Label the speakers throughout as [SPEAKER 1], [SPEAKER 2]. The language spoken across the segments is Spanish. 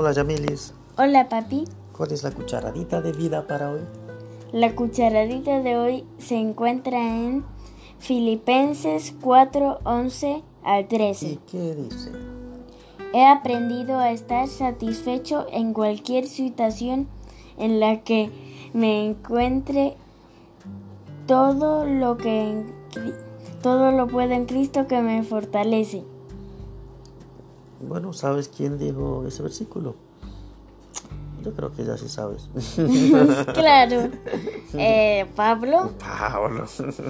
[SPEAKER 1] Hola Yamelis,
[SPEAKER 2] Hola papi.
[SPEAKER 1] ¿cuál es la cucharadita de vida para hoy?
[SPEAKER 2] La cucharadita de hoy se encuentra en Filipenses 4, 11 al
[SPEAKER 1] ¿Y
[SPEAKER 2] 13.
[SPEAKER 1] qué dice?
[SPEAKER 2] He aprendido a estar satisfecho en cualquier situación en la que me encuentre. Todo lo que todo lo puedo en Cristo que me fortalece.
[SPEAKER 1] Bueno, ¿sabes quién dijo ese versículo? Yo creo que ya sí sabes.
[SPEAKER 2] claro. Eh, Pablo.
[SPEAKER 1] Pablo.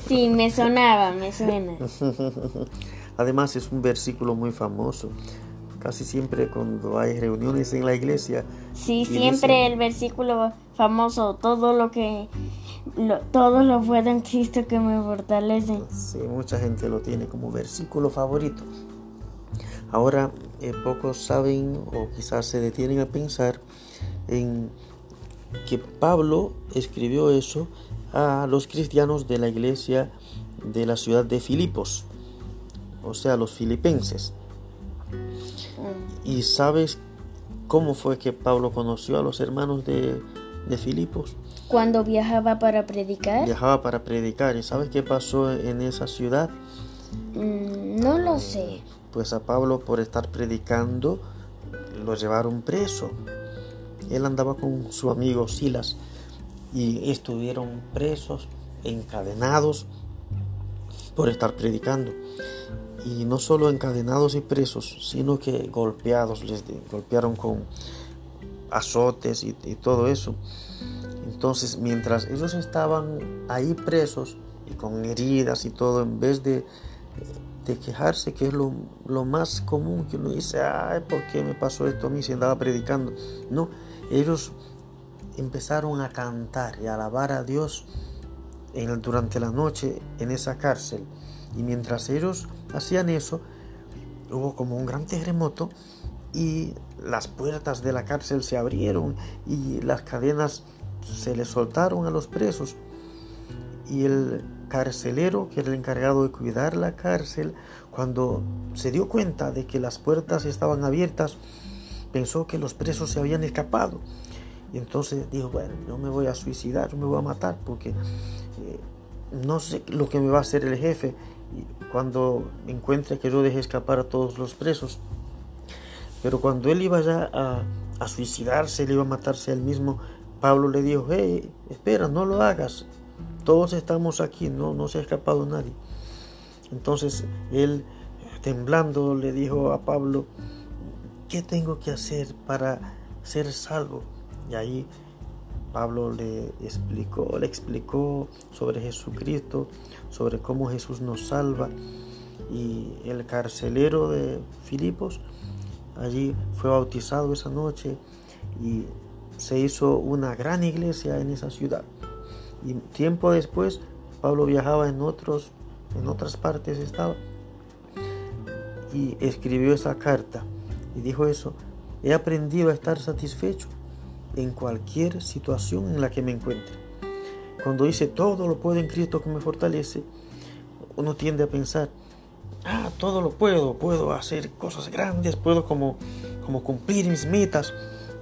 [SPEAKER 2] Sí, me sonaba, me suena.
[SPEAKER 1] Además es un versículo muy famoso. Casi siempre cuando hay reuniones en la iglesia.
[SPEAKER 2] Sí, siempre
[SPEAKER 1] dicen-
[SPEAKER 2] el versículo famoso, todo lo que lo- todo lo puedo en Cristo que me fortalece.
[SPEAKER 1] Sí, mucha gente lo tiene como versículo favorito. Ahora eh, pocos saben o quizás se detienen a pensar en que Pablo escribió eso a los cristianos de la iglesia de la ciudad de Filipos, o sea, los filipenses. ¿Y sabes cómo fue que Pablo conoció a los hermanos de, de Filipos?
[SPEAKER 2] Cuando viajaba para predicar,
[SPEAKER 1] Viajaba para predicar. ¿Y sabes qué pasó en esa ciudad?
[SPEAKER 2] Mm, no lo sé.
[SPEAKER 1] Pues a Pablo por estar predicando lo llevaron preso. Él andaba con su amigo Silas y estuvieron presos, encadenados por estar predicando. Y no solo encadenados y presos, sino que golpeados, les golpearon con azotes y, y todo eso. Entonces, mientras ellos estaban ahí presos y con heridas y todo, en vez de, de quejarse, que es lo, lo más común que uno dice, ay, ¿por qué me pasó esto a mí si andaba predicando? No, ellos empezaron a cantar y a alabar a Dios en durante la noche en esa cárcel. Y mientras ellos hacían eso, hubo como un gran terremoto y las puertas de la cárcel se abrieron y las cadenas se les soltaron a los presos. Y el carcelero, que era el encargado de cuidar la cárcel, cuando se dio cuenta de que las puertas estaban abiertas, pensó que los presos se habían escapado. Y entonces dijo, bueno, yo me voy a suicidar, yo me voy a matar, porque eh, no sé lo que me va a hacer el jefe cuando encuentre que yo dejé escapar a todos los presos. Pero cuando él iba ya a, a suicidarse, él iba a matarse a él mismo, Pablo le dijo, hey, espera, no lo hagas, todos estamos aquí, no, no se ha escapado nadie. Entonces él, temblando, le dijo a Pablo, ¿qué tengo que hacer para ser salvo? Y ahí Pablo le explicó, le explicó sobre Jesucristo, sobre cómo Jesús nos salva. Y el carcelero de Filipos allí fue bautizado esa noche y se hizo una gran iglesia en esa ciudad. Y tiempo después Pablo viajaba en otros en otras partes estaba y escribió esa carta y dijo eso, he aprendido a estar satisfecho en cualquier situación en la que me encuentre. Cuando dice todo lo puedo en Cristo que me fortalece, uno tiende a pensar, ah, todo lo puedo, puedo hacer cosas grandes, puedo como, como cumplir mis metas.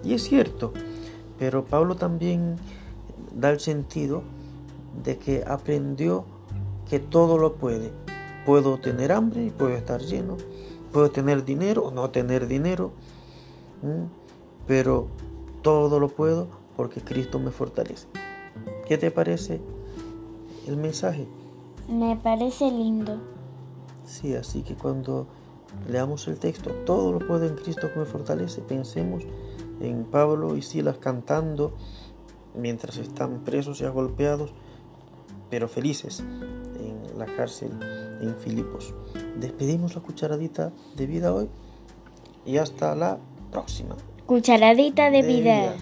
[SPEAKER 1] Y es cierto, pero Pablo también da el sentido de que aprendió que todo lo puede. Puedo tener hambre y puedo estar lleno, puedo tener dinero o no tener dinero, pero todo lo puedo porque Cristo me fortalece. ¿Qué te parece el mensaje?
[SPEAKER 2] Me parece lindo.
[SPEAKER 1] Sí, así que cuando leamos el texto, todo lo puedo en Cristo que me fortalece, pensemos en Pablo y Silas cantando mientras están presos y agolpeados, pero felices en la cárcel en Filipos. Despedimos la cucharadita de vida hoy y hasta la próxima.
[SPEAKER 2] Cucharadita de, vida.